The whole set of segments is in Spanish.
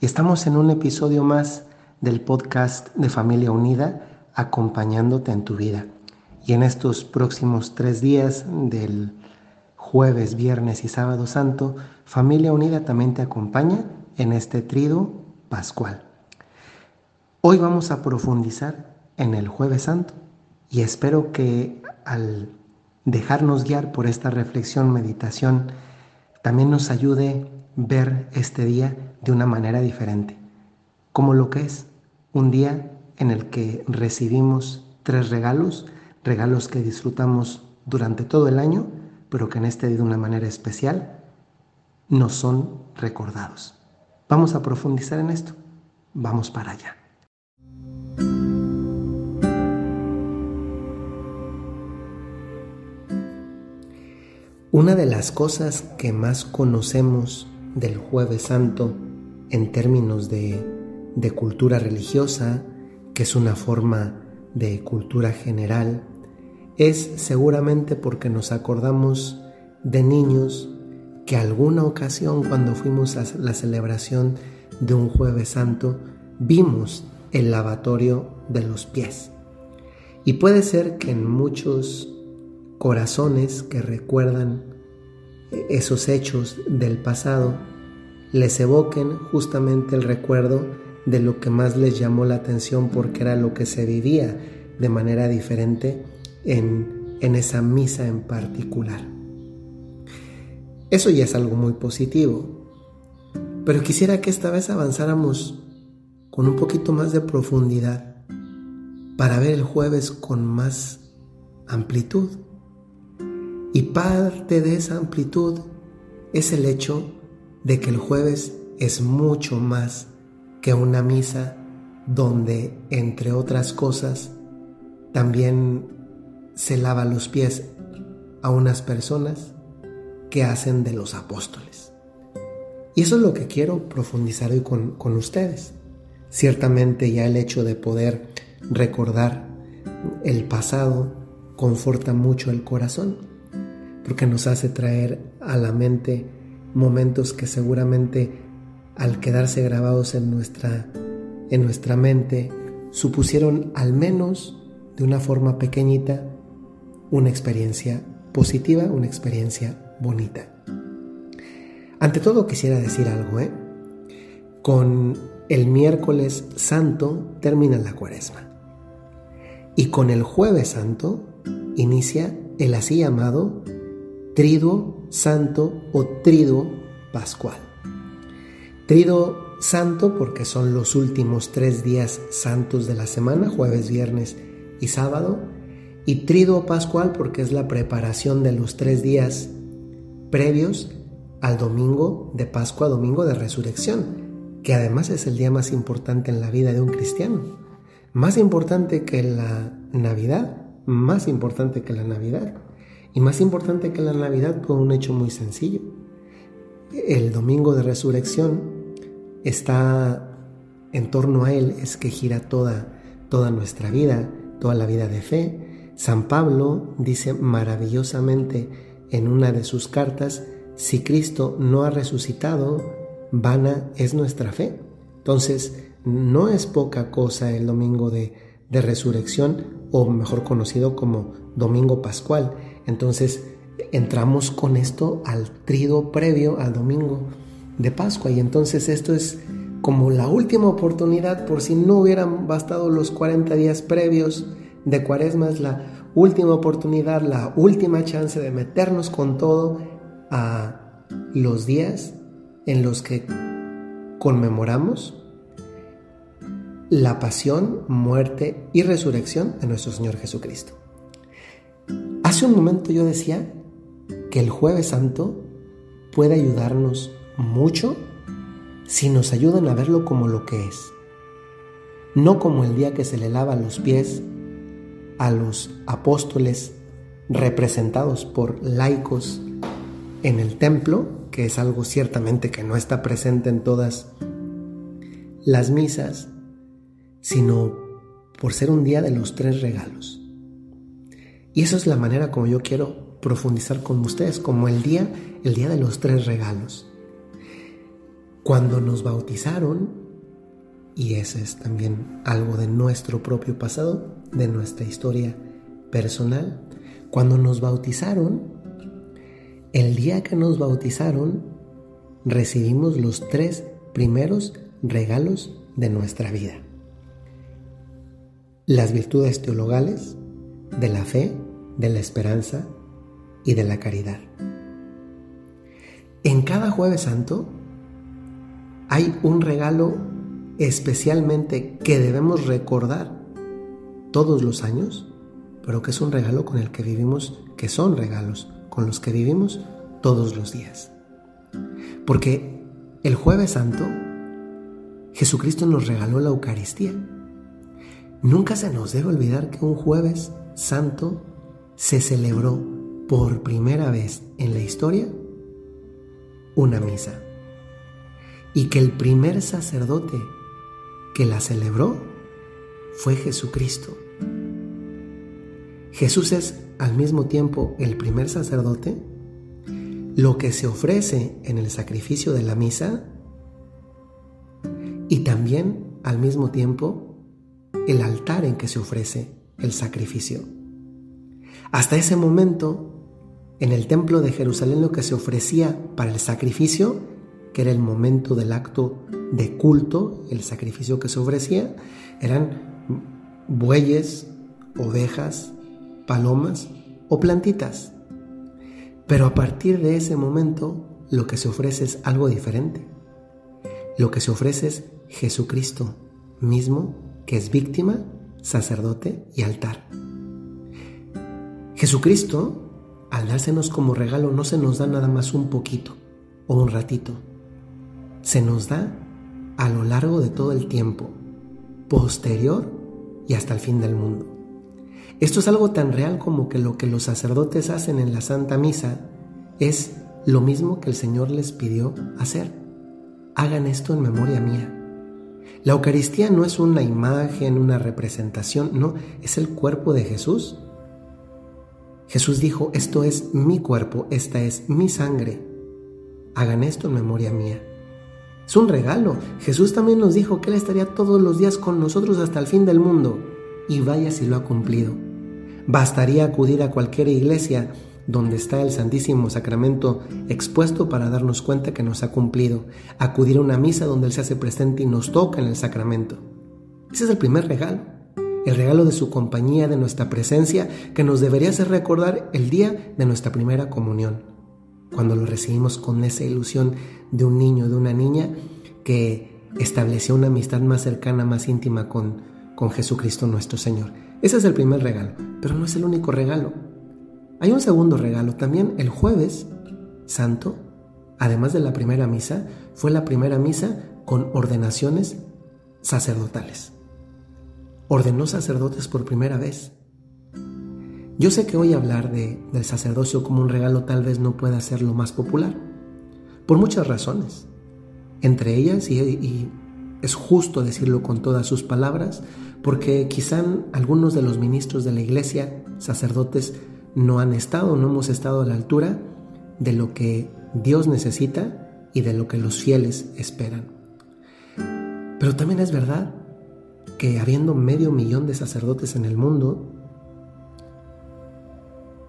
y estamos en un episodio más del podcast de Familia Unida, acompañándote en tu vida. Y en estos próximos tres días del jueves, viernes y sábado santo, Familia Unida también te acompaña en este trido pascual. Hoy vamos a profundizar en el jueves santo y espero que al dejarnos guiar por esta reflexión, meditación, también nos ayude ver este día de una manera diferente, como lo que es un día en el que recibimos tres regalos, regalos que disfrutamos durante todo el año, pero que en este día de una manera especial nos son recordados. Vamos a profundizar en esto. Vamos para allá. Una de las cosas que más conocemos del jueves santo en términos de, cultura religiosa, que es una forma de cultura general, es seguramente porque nos acordamos de niños que alguna ocasión cuando fuimos a la celebración de un jueves santo vimos el lavatorio de los pies. Y puede ser que en muchos corazones que recuerdan esos hechos del pasado les evoquen justamente el recuerdo de lo que más les llamó la atención porque era lo que se vivía de manera diferente en, en esa misa en particular. Eso ya es algo muy positivo, pero quisiera que esta vez avanzáramos con un poquito más de profundidad para ver el jueves con más amplitud. Y parte de esa amplitud es el hecho de que el jueves es mucho más que una misa donde, entre otras cosas, también se lava los pies a unas personas que hacen de los apóstoles. Y eso es lo que quiero profundizar hoy con, con ustedes. Ciertamente ya el hecho de poder recordar el pasado conforta mucho el corazón porque nos hace traer a la mente momentos que seguramente al quedarse grabados en nuestra, en nuestra mente supusieron al menos de una forma pequeñita una experiencia positiva, una experiencia bonita. Ante todo quisiera decir algo, ¿eh? Con el miércoles santo termina la cuaresma. Y con el jueves santo inicia el así llamado triduo santo o triduo pascual. Triduo santo porque son los últimos tres días santos de la semana, jueves, viernes y sábado. Y triduo pascual porque es la preparación de los tres días previos al domingo de Pascua, domingo de resurrección, que además es el día más importante en la vida de un cristiano. Más importante que la Navidad, más importante que la Navidad. Y más importante que la Navidad por un hecho muy sencillo. El domingo de resurrección está en torno a él, es que gira toda, toda nuestra vida, toda la vida de fe. San Pablo dice maravillosamente en una de sus cartas, si Cristo no ha resucitado, vana es nuestra fe. Entonces, no es poca cosa el domingo de, de resurrección, o mejor conocido como domingo pascual. Entonces entramos con esto al trido previo al domingo de Pascua y entonces esto es como la última oportunidad por si no hubieran bastado los 40 días previos de cuaresma es la última oportunidad, la última chance de meternos con todo a los días en los que conmemoramos la pasión, muerte y resurrección de nuestro Señor Jesucristo. Hace un momento yo decía que el jueves santo puede ayudarnos mucho si nos ayudan a verlo como lo que es, no como el día que se le lava los pies a los apóstoles representados por laicos en el templo, que es algo ciertamente que no está presente en todas las misas, sino por ser un día de los tres regalos. Y eso es la manera como yo quiero profundizar con ustedes, como el día, el día de los tres regalos. Cuando nos bautizaron, y ese es también algo de nuestro propio pasado, de nuestra historia personal, cuando nos bautizaron, el día que nos bautizaron, recibimos los tres primeros regalos de nuestra vida. Las virtudes teologales de la fe, de la esperanza y de la caridad. En cada jueves santo hay un regalo especialmente que debemos recordar todos los años, pero que es un regalo con el que vivimos, que son regalos con los que vivimos todos los días. Porque el jueves santo Jesucristo nos regaló la Eucaristía. Nunca se nos debe olvidar que un jueves santo se celebró por primera vez en la historia una misa. Y que el primer sacerdote que la celebró fue Jesucristo. Jesús es al mismo tiempo el primer sacerdote. Lo que se ofrece en el sacrificio de la misa y también al mismo tiempo el altar en que se ofrece el sacrificio. Hasta ese momento, en el templo de Jerusalén lo que se ofrecía para el sacrificio, que era el momento del acto de culto, el sacrificio que se ofrecía, eran bueyes, ovejas, palomas o plantitas. Pero a partir de ese momento lo que se ofrece es algo diferente. Lo que se ofrece es Jesucristo mismo, que es víctima, sacerdote y altar. Jesucristo, al dársenos como regalo, no se nos da nada más un poquito o un ratito. Se nos da a lo largo de todo el tiempo, posterior y hasta el fin del mundo. Esto es algo tan real como que lo que los sacerdotes hacen en la Santa Misa es lo mismo que el Señor les pidió hacer. Hagan esto en memoria mía. La Eucaristía no es una imagen, una representación, no, es el cuerpo de Jesús. Jesús dijo, esto es mi cuerpo, esta es mi sangre. Hagan esto en memoria mía. Es un regalo. Jesús también nos dijo que Él estaría todos los días con nosotros hasta el fin del mundo. Y vaya si lo ha cumplido. Bastaría acudir a cualquier iglesia donde está el Santísimo Sacramento expuesto para darnos cuenta que nos ha cumplido, acudir a una misa donde Él se hace presente y nos toca en el sacramento. Ese es el primer regalo, el regalo de su compañía, de nuestra presencia, que nos debería hacer recordar el día de nuestra primera comunión, cuando lo recibimos con esa ilusión de un niño, de una niña que estableció una amistad más cercana, más íntima con, con Jesucristo nuestro Señor. Ese es el primer regalo, pero no es el único regalo. Hay un segundo regalo. También el jueves santo, además de la primera misa, fue la primera misa con ordenaciones sacerdotales. Ordenó sacerdotes por primera vez. Yo sé que hoy hablar de, del sacerdocio como un regalo tal vez no pueda ser lo más popular, por muchas razones. Entre ellas, y, es justo decirlo con todas sus palabras, porque quizá algunos de los ministros de la iglesia, sacerdotes, no han estado, no hemos estado a la altura de lo que Dios necesita y de lo que los fieles esperan. Pero también es verdad que habiendo medio millón de sacerdotes en el mundo,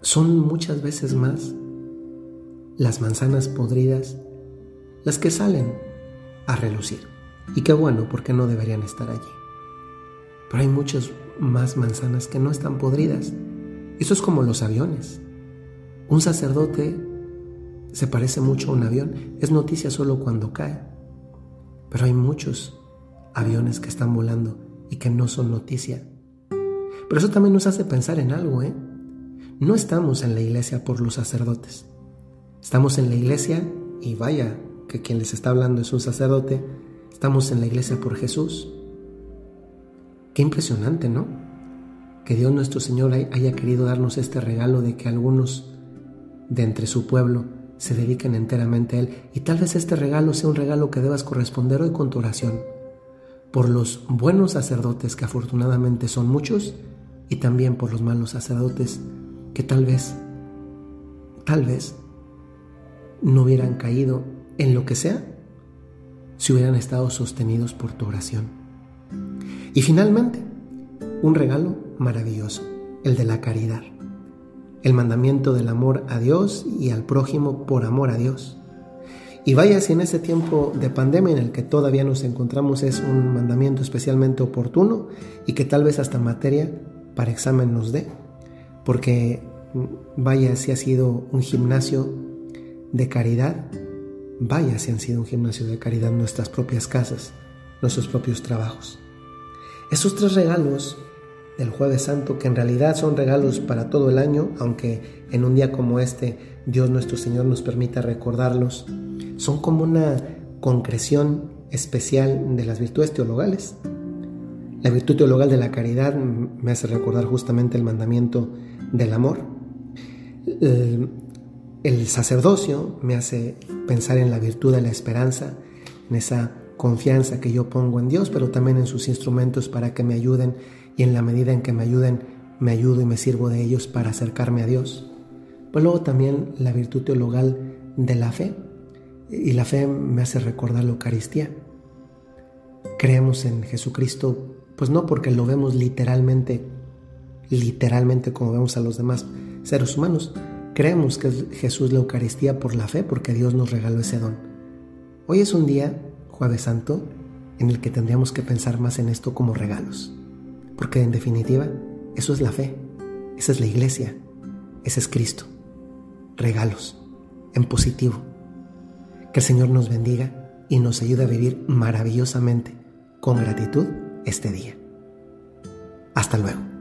son muchas veces más las manzanas podridas las que salen a relucir. Y qué bueno, porque no deberían estar allí. Pero hay muchas más manzanas que no están podridas eso es como los aviones. Un sacerdote se parece mucho a un avión. Es noticia solo cuando cae. Pero hay muchos aviones que están volando y que no son noticia. Pero eso también nos hace pensar en algo, ¿eh? No estamos en la iglesia por los sacerdotes. Estamos en la iglesia y vaya, que quien les está hablando es un sacerdote, estamos en la iglesia por Jesús. Qué impresionante, ¿no? Que Dios nuestro Señor haya querido darnos este regalo de que algunos de entre su pueblo se dediquen enteramente a Él. Y tal vez este regalo sea un regalo que debas corresponder hoy con tu oración por los buenos sacerdotes que afortunadamente son muchos y también por los malos sacerdotes que tal vez, tal vez no hubieran caído en lo que sea si hubieran estado sostenidos por tu oración. Y finalmente, un regalo maravilloso, el de la caridad, el mandamiento del amor a Dios y al prójimo por amor a Dios. Y vaya si en este tiempo de pandemia en el que todavía nos encontramos es un mandamiento especialmente oportuno y que tal vez hasta materia para examen nos dé, porque vaya si ha sido un gimnasio de caridad, vaya si han sido un gimnasio de caridad nuestras propias casas, nuestros propios trabajos. Esos tres regalos del jueves santo, que en realidad son regalos para todo el año, aunque en un día como este Dios nuestro Señor nos permita recordarlos, son como una concreción especial de las virtudes teologales. La virtud teologal de la caridad me hace recordar justamente el mandamiento del amor. El sacerdocio me hace pensar en la virtud de la esperanza, en esa confianza que yo pongo en Dios, pero también en sus instrumentos para que me ayuden y en la medida en que me ayuden, me ayudo y me sirvo de ellos para acercarme a Dios. Pues luego también la virtud teologal de la fe, y la fe me hace recordar la Eucaristía. Creemos en Jesucristo pues no porque lo vemos literalmente, literalmente como vemos a los demás seres humanos. Creemos que es Jesús la Eucaristía por la fe, porque Dios nos regaló ese don. Hoy es un día, jueves santo, en el que tendríamos que pensar más en esto como regalos. Porque en definitiva, eso es la fe, esa es la iglesia, ese es Cristo. Regalos, en positivo. Que el Señor nos bendiga y nos ayude a vivir maravillosamente, con gratitud este día. Hasta luego.